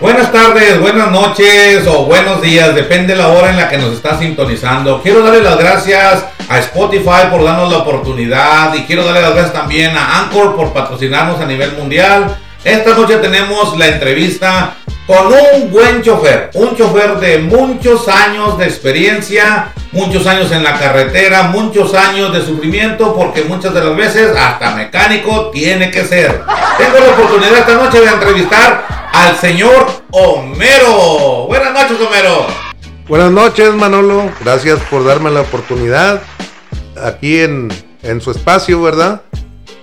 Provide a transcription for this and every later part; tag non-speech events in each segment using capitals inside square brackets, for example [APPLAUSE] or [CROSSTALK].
Buenas tardes, buenas noches o buenos días, depende la hora en la que nos está sintonizando. Quiero darle las gracias a Spotify por darnos la oportunidad y quiero darle las gracias también a Anchor por patrocinarnos a nivel mundial. Esta noche tenemos la entrevista con un buen chofer, un chofer de muchos años de experiencia, muchos años en la carretera, muchos años de sufrimiento, porque muchas de las veces hasta mecánico tiene que ser. Tengo la oportunidad esta noche de entrevistar al señor Homero. Buenas noches, Homero. Buenas noches, Manolo. Gracias por darme la oportunidad aquí en, en su espacio, ¿verdad?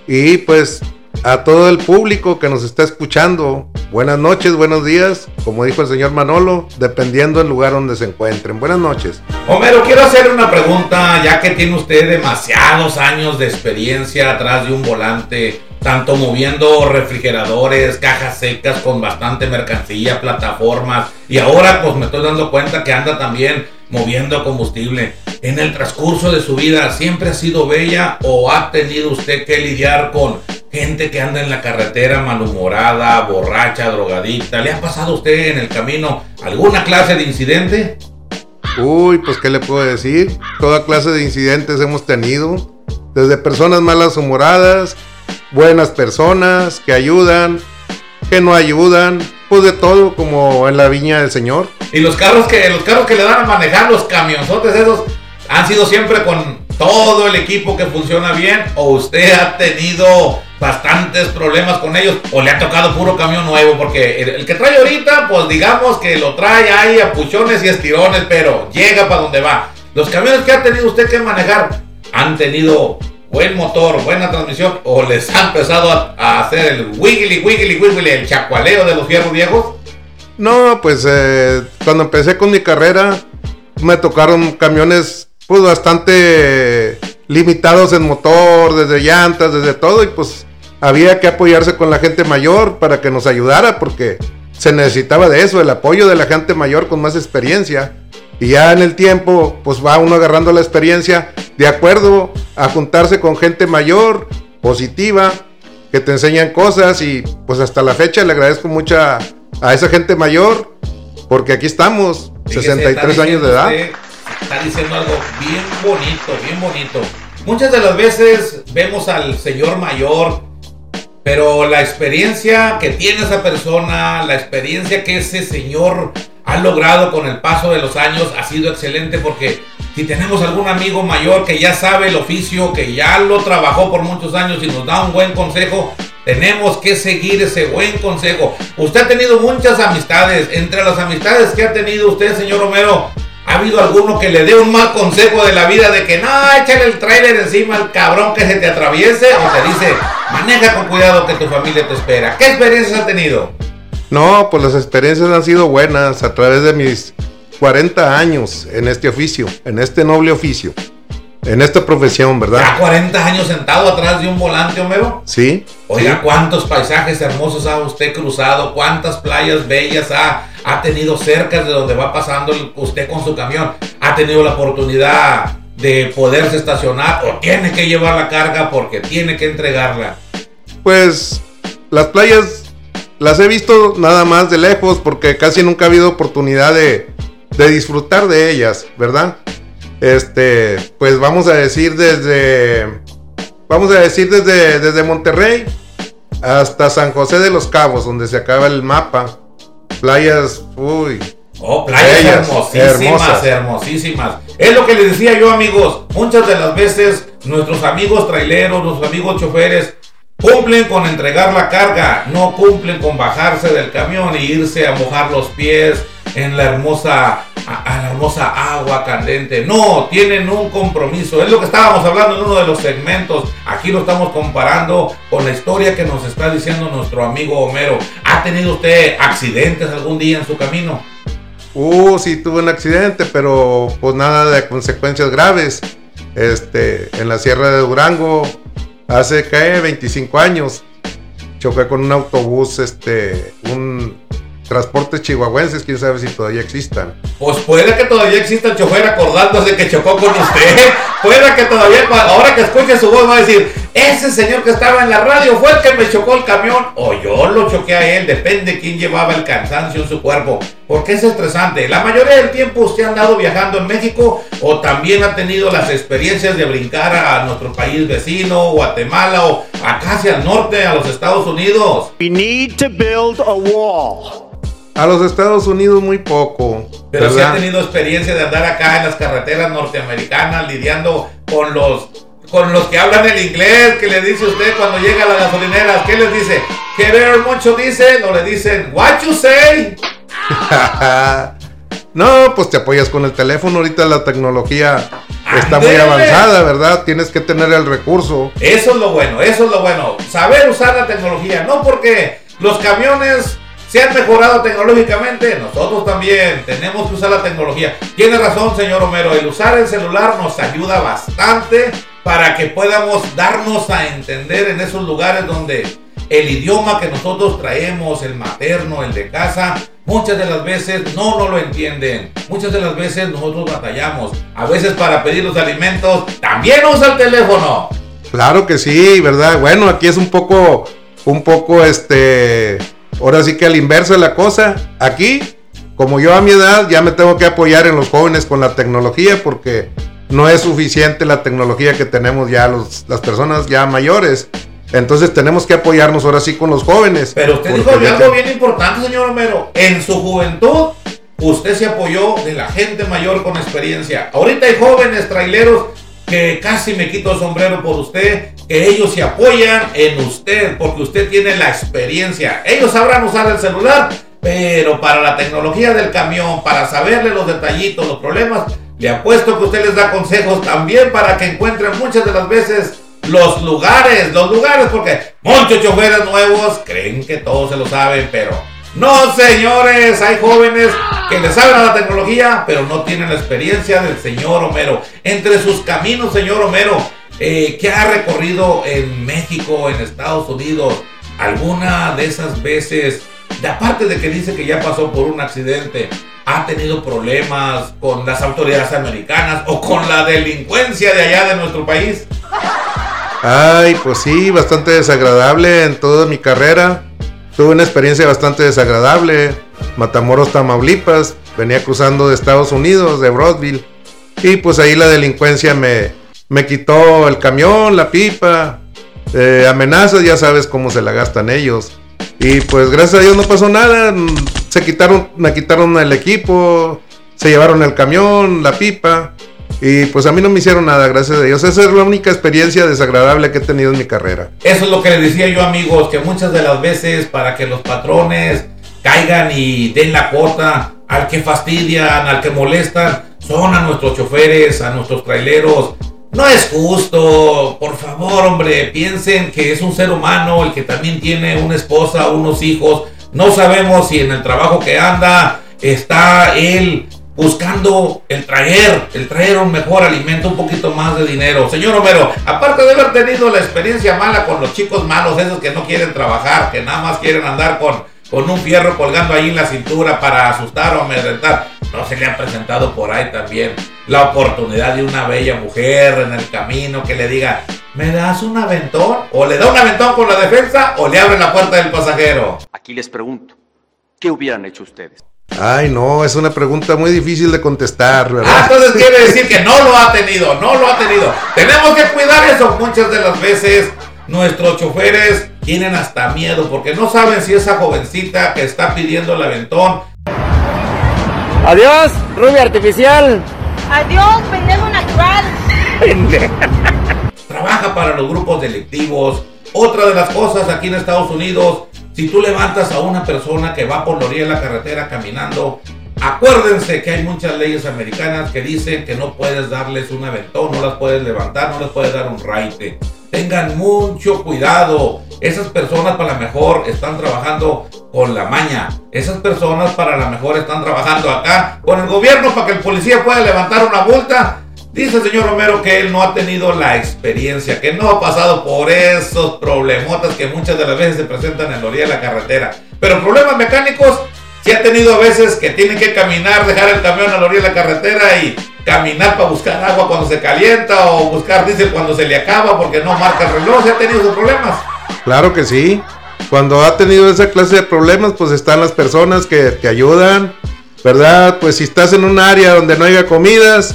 Y pues a todo el público que nos está escuchando, buenas noches, buenos días, como dijo el señor Manolo, dependiendo del lugar donde se encuentren. Buenas noches. Homero, quiero hacer una pregunta, ya que tiene usted demasiados años de experiencia atrás de un volante, tanto moviendo refrigeradores, cajas secas con bastante mercancía, plataformas, y ahora pues me estoy dando cuenta que anda también moviendo combustible. En el transcurso de su vida, ¿siempre ha sido bella o ha tenido usted que lidiar con gente que anda en la carretera malhumorada, borracha, drogadicta? ¿Le ha pasado a usted en el camino alguna clase de incidente? Uy, pues qué le puedo decir. Toda clase de incidentes hemos tenido. Desde personas malas humoradas, buenas personas que ayudan, que no ayudan, pues de todo como en la viña del Señor. Y los carros que los carros que le dan a manejar los camionzotes esos han sido siempre con todo el equipo que funciona bien o usted ha tenido bastantes problemas con ellos o le ha tocado puro camión nuevo porque el, que trae ahorita pues digamos que lo trae ahí a puchones y estirones pero llega para donde va. Los camiones que ha tenido usted que manejar han tenido buen motor, buena transmisión o les ha empezado a, hacer el wiggly wiggly wiggly, el chacualeo de los fierros viejos. No, pues eh, cuando empecé con mi carrera me tocaron camiones pues bastante limitados en motor, desde llantas, desde todo, y pues había que apoyarse con la gente mayor para que nos ayudara, porque se necesitaba de eso, el apoyo de la gente mayor con más experiencia. Y ya en el tiempo, pues va uno agarrando la experiencia de acuerdo a juntarse con gente mayor, positiva, que te enseñan cosas y pues hasta la fecha le agradezco mucho a, esa gente mayor, porque aquí estamos, 63 años de edad está diciendo algo bien bonito, bien bonito. Muchas de las veces vemos al señor mayor, pero la experiencia que tiene esa persona, la experiencia que ese señor ha logrado con el paso de los años ha sido excelente porque si tenemos algún amigo mayor que ya sabe el oficio, que ya lo trabajó por muchos años y nos da un buen consejo, tenemos que seguir ese buen consejo. Usted ha tenido muchas amistades. Entre las amistades que ha tenido usted, señor Romero, ¿Ha habido alguno que le dé un mal consejo de la vida de que no, échale el trailer encima al cabrón que se te atraviese? ¿O te dice, maneja con cuidado que tu familia te espera? ¿Qué experiencias ha tenido? No, pues las experiencias han sido buenas a través de mis 40 años en este oficio, en este noble oficio, en esta profesión, ¿verdad? ¿Ya 40 años sentado atrás de un volante, Homero? Sí. Oiga, ¿cuántos paisajes hermosos ha usted cruzado? ¿Cuántas playas bellas ha ha tenido cerca de donde va pasando usted con su camión, ha tenido la oportunidad de poderse estacionar o tiene que llevar la carga porque tiene que entregarla. Pues las playas las he visto nada más de lejos porque casi nunca ha habido oportunidad de, de disfrutar de ellas, ¿verdad? Este, pues vamos a decir desde, vamos a decir desde, desde Monterrey hasta San José de los Cabos, donde se acaba el mapa playas, uy. Oh, playas hermosísimas, hermosísimas. Es lo que les decía yo, amigos. Muchas de las veces nuestros amigos traileros, nuestros amigos choferes, cumplen con entregar la carga, no cumplen con bajarse del camión e irse a mojar los pies en la hermosa la hermosa agua candente. No, tienen un compromiso. Es lo que estábamos hablando en uno de los segmentos. Aquí lo estamos comparando con la historia que nos está diciendo nuestro amigo Homero. ¿Ha tenido usted accidentes algún día en su camino? Uh, sí, tuve un accidente, pero pues nada de consecuencias graves. Este, en la Sierra de Durango, hace que 25 años, choqué con un autobús, este, un transportes chihuahuenses, quién sabe si todavía existan. Pues puede que todavía exista el chofer acordándose que chocó con usted. Puede que todavía, ahora que escuche su voz, va a decir: Ese señor que estaba en la radio fue el que me chocó el camión. O yo lo choqué a él. Depende quién llevaba el cansancio en su cuerpo. Porque es estresante. La mayoría del tiempo usted ha andado viajando en México o también ha tenido las experiencias de brincar a nuestro país vecino, Guatemala o acá hacia el norte, a los Estados Unidos. We need to build a wall. A los Estados Unidos muy poco. Pero si ha tenido experiencia de andar acá en las carreteras norteamericanas lidiando con los con los que hablan el inglés, que le dice usted cuando llega a la gasolinera, ¿qué les dice? ¿Qué ver mucho dicen? O le dicen, what you say? [LAUGHS] no, pues te apoyas con el teléfono, ahorita la tecnología está muy avanzada, ¿verdad? Tienes que tener el recurso. Eso es lo bueno, eso es lo bueno. Saber usar la tecnología, no porque los camiones se han mejorado tecnológicamente, nosotros también tenemos que usar la tecnología. Tiene razón, señor Homero, el usar el celular nos ayuda bastante para que podamos darnos a entender en esos lugares donde el idioma que nosotros traemos, el materno, el de casa, muchas de las veces no nos lo entienden. Muchas de las veces nosotros batallamos. A veces para pedir los alimentos también usa el teléfono. Claro que sí, ¿verdad? Bueno, aquí es un poco, un poco este, ahora sí que al inverso de la cosa. Aquí, como yo a mi edad, ya me tengo que apoyar en los jóvenes con la tecnología porque no es suficiente la tecnología que tenemos ya los, las personas ya mayores. Entonces tenemos que apoyarnos ahora sí con los jóvenes. Pero usted dijo algo bien importante, señor Romero. En su juventud, usted se apoyó de la gente mayor con experiencia. Ahorita hay jóvenes traileros que casi me quito el sombrero por usted, ellos se apoyan en usted porque usted tiene la experiencia. Ellos sabrán usar el celular, pero para la tecnología del camión, para saberle los detallitos, los problemas, le apuesto que usted les da consejos también para que encuentren muchas de las veces los lugares, los lugares, porque muchos choferes nuevos creen que todos se lo saben, pero no, señores, hay jóvenes que le saben a la tecnología, pero no tienen la experiencia del señor Homero. Entre sus caminos, señor Homero, eh, ha recorrido en México, en Estados Unidos, alguna de esas veces, aparte de que dice que ya pasó por un accidente, ha tenido problemas con las autoridades americanas o con la delincuencia de allá de nuestro país. Ay, pues sí, bastante desagradable en toda mi carrera. Tuve una experiencia bastante desagradable. Matamoros, Tamaulipas. Venía cruzando de Estados Unidos, de Broadville. Y pues ahí la delincuencia me, me quitó el camión, la pipa. Eh, amenazas, ya sabes cómo se la gastan ellos. Y pues gracias a Dios no pasó nada. Se quitaron, me quitaron el equipo. Se llevaron el camión, la pipa. Y pues a mí no me hicieron nada, gracias a Dios. Esa es la única experiencia desagradable que he tenido en mi carrera. Eso es lo que les decía yo, amigos, que muchas de las veces para que los patrones caigan y den la cuota al que fastidian, al que molestan, son a nuestros choferes, a nuestros traileros. No es justo, por favor, hombre, piensen que es un ser humano el que también tiene una esposa, unos hijos. No sabemos si en el trabajo que anda está él buscando el traer, el traer un mejor alimento, un poquito más de dinero. Señor Homero, aparte de haber tenido la experiencia mala con los chicos malos, esos que no quieren trabajar, que nada más quieren andar con, con un fierro colgando ahí en la cintura para asustar o amedrentar, no se le ha presentado por ahí también la oportunidad de una bella mujer en el camino que le diga, ¿me das un aventón? O le da un aventón con la defensa o le abre la puerta del pasajero. Aquí les pregunto, ¿qué hubieran hecho ustedes? Ay, no, es una pregunta muy difícil de contestar, ¿verdad? Ah, entonces quiere decir que no lo ha tenido, no lo ha tenido. Tenemos que cuidar eso. Muchas de las veces nuestros choferes tienen hasta miedo porque no saben si esa jovencita que está pidiendo el aventón. Adiós, rubia artificial. Adiós, pendejo natural. Trabaja para los grupos delictivos. Otra de las cosas aquí en Estados Unidos si tú levantas a una persona que va por la orilla de la carretera caminando, acuérdense que hay muchas leyes americanas que dicen que no puedes darles un aventón, no las puedes levantar, no les puedes dar un raite. Tengan mucho cuidado. Esas personas para lo mejor están trabajando con la maña. Esas personas para lo mejor están trabajando acá con el gobierno para que el policía pueda levantar una multa Dice el señor Romero que él no ha tenido la experiencia, que no ha pasado por esos problemotas que muchas de las veces se presentan en la orilla de la carretera. Pero problemas mecánicos, Si ha tenido veces que tienen que caminar, dejar el camión a la orilla de la carretera y caminar para buscar agua cuando se calienta o buscar diésel cuando se le acaba porque no marca el reloj. ¿Si ha tenido sus problemas? Claro que sí. Cuando ha tenido esa clase de problemas, pues están las personas que te ayudan, ¿verdad? Pues si estás en un área donde no haya comidas,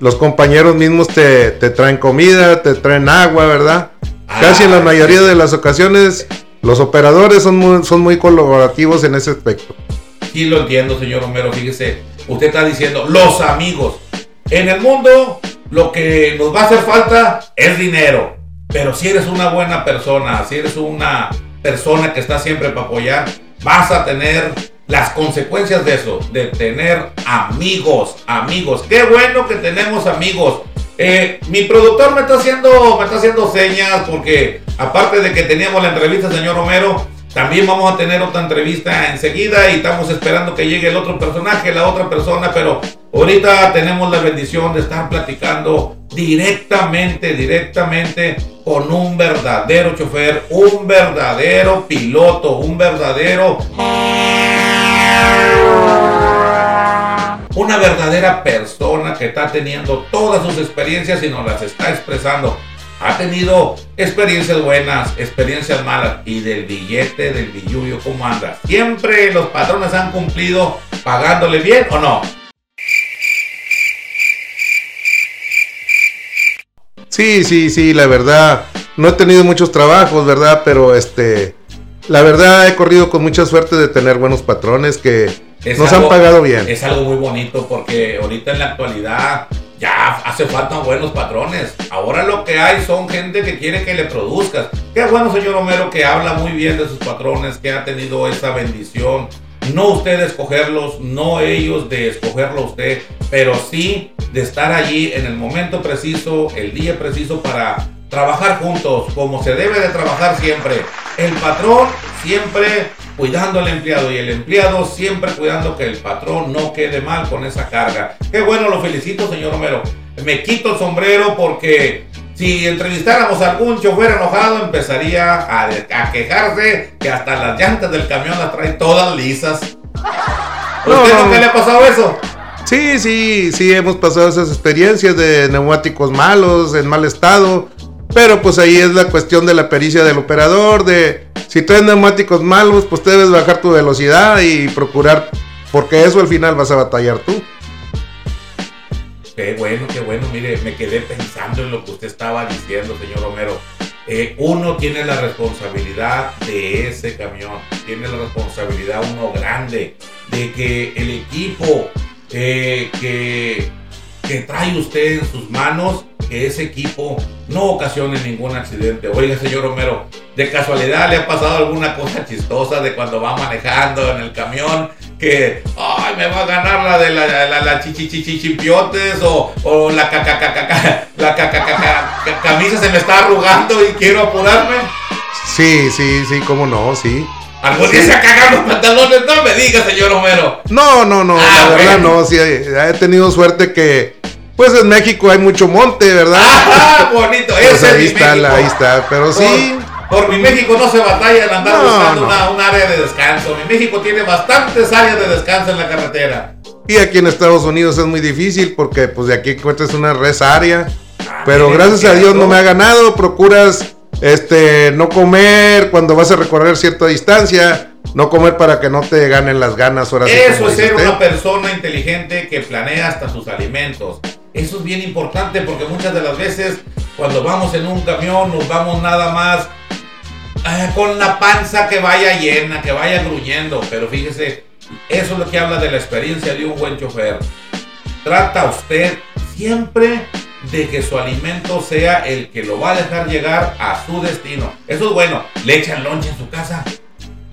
los compañeros mismos te, te traen comida, te traen agua, ¿verdad? Casi en la mayoría de las ocasiones, los operadores son muy, son muy colaborativos en ese aspecto. Sí lo entiendo, señor Romero. Fíjese, usted está diciendo los amigos. En el mundo, lo que nos va a hacer falta es dinero. Pero si eres una buena persona, si eres una persona que está siempre para apoyar, vas a tener las consecuencias de eso, de tener amigos, amigos. Qué bueno que tenemos amigos. Eh, mi productor me está haciendo, me está haciendo señas porque aparte de que teníamos la entrevista, señor Romero, también vamos a tener otra entrevista enseguida y estamos esperando que llegue el otro personaje, la otra persona, pero ahorita tenemos la bendición de estar platicando directamente, directamente con un verdadero chofer, un verdadero piloto, un verdadero... Una verdadera persona que está teniendo todas sus experiencias y nos las está expresando ha tenido experiencias buenas, experiencias malas y del billete, del billuyo, ¿cómo anda? ¿Siempre los patrones han cumplido pagándole bien o no? Sí, sí, sí, la verdad, no he tenido muchos trabajos, ¿verdad? Pero este, la verdad he corrido con mucha suerte de tener buenos patrones que Es nos algo- han pagado bien. Es algo muy bonito porque ahorita en la actualidad ya hace falta buenos patrones. Ahora lo que hay son gente que quiere que le produzcas. Qué bueno, señor Romero, que habla muy bien de sus patrones, que ha tenido esa bendición. No usted de escogerlos, no ellos de escogerlo usted, pero sí de estar allí en el momento preciso, el día preciso para trabajar juntos, como se debe de trabajar siempre. El patrón siempre cuidando al empleado y el empleado siempre cuidando que el patrón no quede mal con esa carga. Qué bueno, lo felicito, señor Romero. Me quito el sombrero porque si entrevistáramos a algún chofer enojado empezaría a, a quejarse que hasta las llantas del camión las trae todas lisas. No, ¿Usted no. nunca le ha pasado eso? Sí, sí, sí, hemos pasado esas experiencias de neumáticos malos, en mal estado. Pero pues ahí es la cuestión de la pericia del operador, de si traes neumáticos malos, pues debes bajar tu velocidad y procurar, porque eso al final vas a batallar tú. Qué bueno, qué bueno. Mire, me quedé pensando en lo que usted estaba diciendo, señor Romero. Eh, uno tiene la responsabilidad de ese camión, tiene la responsabilidad uno grande de que el equipo que, que trae usted en sus manos, que ese equipo no ocasione ningún accidente. Oiga, señor Romero, de casualidad le ha pasado alguna cosa chistosa de cuando va manejando en el camión que, ay, me va a ganar la de la, la, la chichichichimpiotes o, o la cacacacaca, la cacacaca, camisa se me está arrugando y quiero apurarme. Sí, sí, sí, cómo no, sí. Algún día se cagan los pantalones, no me diga, señor Romero. No, no, no, Ah, la verdad bueno. no, sí, he tenido suerte que, pues en México hay mucho monte, ¿verdad? ¡Ah, bonito! Pues Ese ahí está, la- ahí está, pero sí. Por, mi México no se batalla en andar No, buscando no. Una, un área de descanso. Mi México tiene bastantes áreas de descanso en la carretera. Y aquí en Estados Unidos es muy difícil porque pues de aquí encuentras una res área. Ah, Pero gracias a. Dios no me ha ganado. Procuras este no comer cuando vas a recorrer cierta distancia. No comer para que no te ganen las ganas. Ahora Eso es ser usted. una persona inteligente que planea hasta sus alimentos. Eso es bien importante porque muchas de las veces cuando vamos en un camión nos vamos nada más eh, con la panza que vaya llena, que vaya gruñendo. Pero fíjese, eso es lo que habla de la experiencia de un buen chofer. Trata usted siempre de que su alimento sea el que lo va a dejar llegar a su destino. Eso es bueno. Le echan lonche en su casa.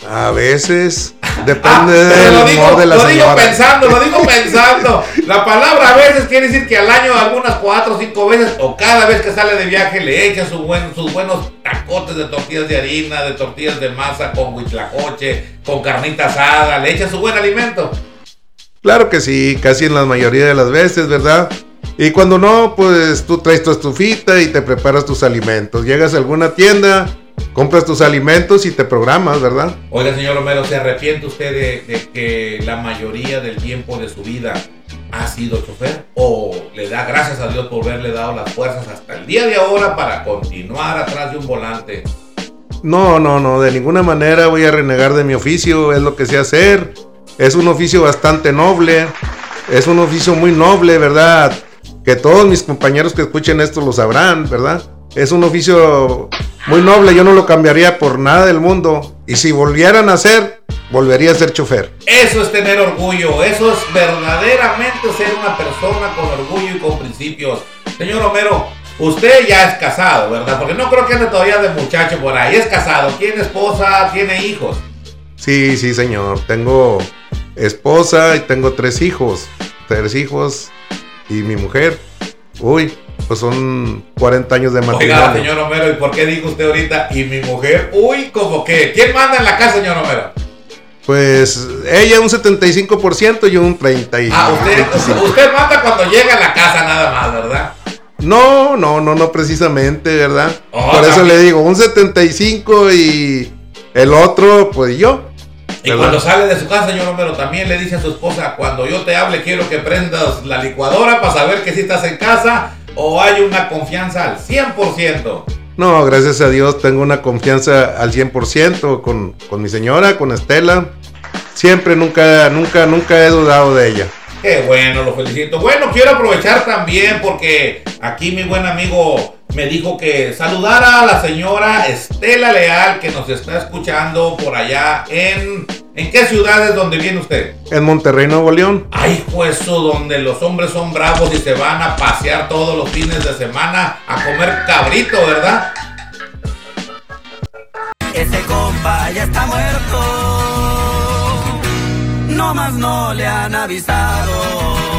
A veces [LAUGHS] Ah, depende pero del humor digo, de la lo digo pensando, lo digo [LAUGHS] pensando. La palabra a veces quiere decir que al año algunas cuatro o cinco veces o cada vez que sale de viaje le echa su buen- sus buenos tacotes de tortillas de harina, de tortillas de masa con huitlacoche, con carnita asada, le echa su buen alimento. Claro que sí, casi en la mayoría de las veces, ¿verdad? Y cuando no, pues tú traes tu estufita y te preparas tus alimentos. Llegas a alguna tienda compras tus alimentos y te programas, ¿verdad? Oiga, señor Romero, ¿se arrepiente usted de, de que la mayoría del tiempo de su vida ha sido chofer? ¿O le da gracias a Dios por haberle dado las fuerzas hasta el día de ahora para continuar atrás de un volante? No, no, no, de ninguna manera voy a renegar de mi oficio, es lo que sé hacer. Es un oficio bastante noble, es un oficio muy noble, ¿verdad? Que todos mis compañeros que escuchen esto lo sabrán, ¿verdad? Es un oficio muy noble, yo no lo cambiaría por nada del mundo. Y si volvieran a hacer, volvería a ser chofer. Eso es tener orgullo, eso es verdaderamente ser una persona con orgullo y con principios. Señor Romero, usted ya es casado, ¿verdad? Porque no creo que ande todavía de muchacho por ahí. Es casado, tiene esposa, tiene hijos. Sí, sí, señor. Tengo esposa y tengo tres hijos. Tres hijos y mi mujer. Uy, pues son 40 años de matrimonio. Oiga, señor Romero, ¿y por qué dijo usted ahorita y mi mujer? Uy, como que. ¿Quién manda en la casa, señor Romero? Pues ella un 75% y un 30 y Ah, usted, 25. usted manda cuando llega a la casa nada más, ¿verdad? No, no, no, no precisamente, ¿verdad? Oh, Por eso también. le digo, un 75 y el otro, pues yo. Y ¿verdad? cuando sale de su casa, señor Romero, también le dice a su esposa, cuando yo te hable quiero que prendas la licuadora para saber que si estás en casa o hay una confianza al 100%. No, gracias a Dios tengo una confianza al 100% con, con mi señora, con Estela. Siempre, nunca, nunca, nunca he dudado de ella. Qué bueno, lo felicito. Bueno, quiero aprovechar también porque aquí mi buen amigo me dijo que saludara a la señora Estela Leal que nos está escuchando por allá en... ¿En qué ciudades donde viene usted? En Monterrey, Nuevo León. Ay, eso donde los hombres son bravos y se van a pasear todos los fines de semana a comer cabrito, ¿verdad? Ese compa ya está muerto. No más no le han avisado.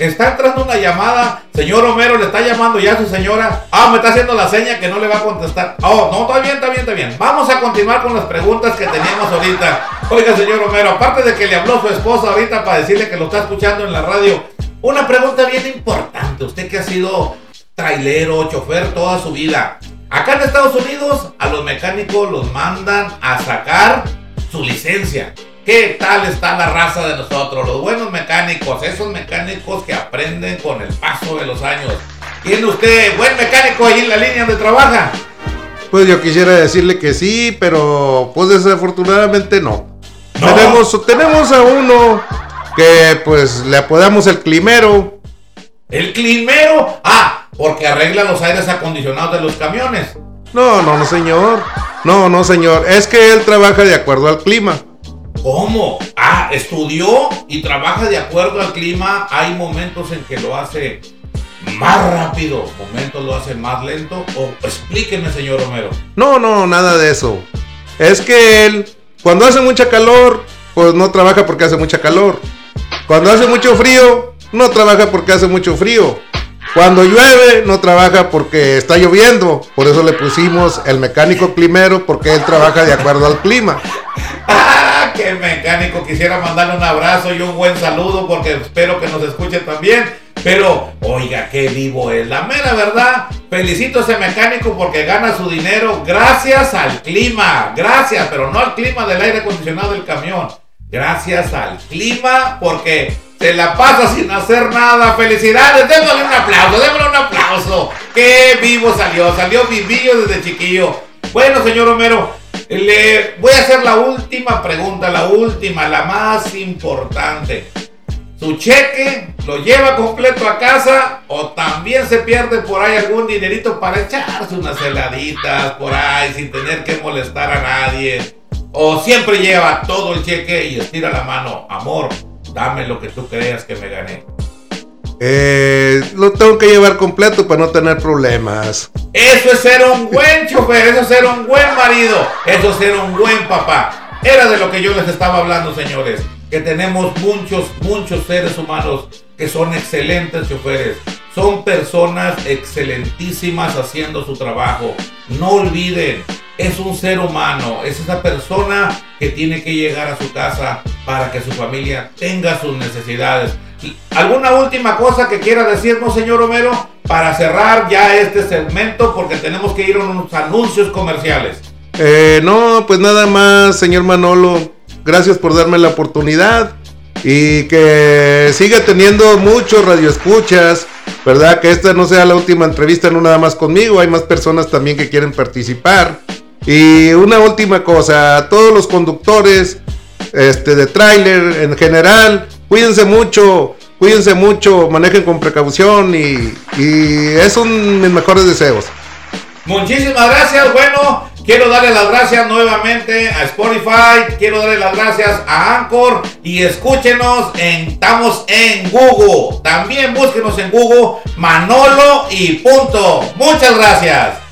Está entrando una llamada. Señor Romero, le está llamando ya a su señora. Ah, me está haciendo la seña que no le va a contestar. Oh, no, está bien, está bien, está bien. Vamos a continuar con las preguntas que teníamos ahorita. Oiga, señor Romero, aparte de que le habló su esposa ahorita para decirle que lo está escuchando en la radio, una pregunta bien importante. Usted que ha sido trailero, chofer toda su vida. Acá en Estados Unidos, a los mecánicos los mandan a sacar su licencia. ¿Qué tal está la raza de nosotros? Los buenos mecánicos, esos mecánicos que aprenden con el paso de los años. ¿Tiene usted buen mecánico ahí en la línea donde trabaja? Pues yo quisiera decirle que sí, pero pues desafortunadamente no. No. Tenemos, tenemos a uno que pues le apodamos el climero. El climero. Ah, porque arregla los aires acondicionados de los camiones. No, no, no, señor. No, no, señor. Es que él trabaja de acuerdo al clima. ¿Cómo? Ah, estudió y trabaja de acuerdo al clima. Hay momentos en que lo hace más rápido, momentos lo hace más lento. O explíqueme, señor Romero. No, no, nada de eso. Es que él, cuando hace mucha calor, pues no trabaja porque hace mucha calor. Cuando hace mucho frío, no trabaja porque hace mucho frío. Cuando llueve, no trabaja porque está lloviendo. Por eso le pusimos el mecánico climero, porque él trabaja de acuerdo al clima. [LAUGHS] ¡Ah! ¡Qué mecánico! Quisiera mandarle un abrazo y un buen saludo porque espero que nos escuche también. Pero, oiga, qué vivo es. La mera verdad, felicito a ese mecánico porque gana su dinero gracias al clima. Gracias, pero no al clima del aire acondicionado del camión. Gracias al clima porque se la pasa sin hacer nada. Felicidades, démosle un aplauso, démosle un aplauso. Qué vivo salió, salió vivillo desde chiquillo. Bueno, señor Romero, le voy a hacer la última pregunta, la última, la más importante. ¿Su cheque lo lleva completo a casa o también se pierde por ahí algún dinerito para echarse unas heladitas por ahí sin tener que molestar a nadie? ¿O siempre lleva todo el cheque y estira la mano? Amor, dame lo que tú creas que me gané. Eh, lo tengo que llevar completo para no tener problemas. Eso es ser un buen chofer, eso es ser un buen marido, eso es ser un buen papá. Era de lo que yo les estaba hablando, señores. Que tenemos muchos, muchos seres humanos que son excelentes choferes. Son personas excelentísimas haciendo su trabajo. No olviden, es un ser humano, es esa persona que tiene que llegar a su casa para que su familia tenga sus necesidades. ¿Alguna última cosa que quiera decirnos, señor Romero? para cerrar ya este segmento porque tenemos que ir a unos anuncios comerciales. Eh, no, pues nada más, señor Manolo. Gracias por darme la oportunidad y que siga teniendo muchos radioescuchas, ¿verdad? Que esta no sea la última entrevista, no nada más conmigo, hay más personas también que quieren participar. Y una última cosa, a todos los conductores este, de tráiler en general, cuídense mucho, cuídense mucho, manejen con precaución y, y esos son mis mejores deseos. Muchísimas gracias. Bueno, quiero darle las gracias nuevamente a Spotify. Quiero darle las gracias a Anchor. Y escúchenos, en, estamos en Google. También búsquenos en Google Manolo y punto. Muchas gracias.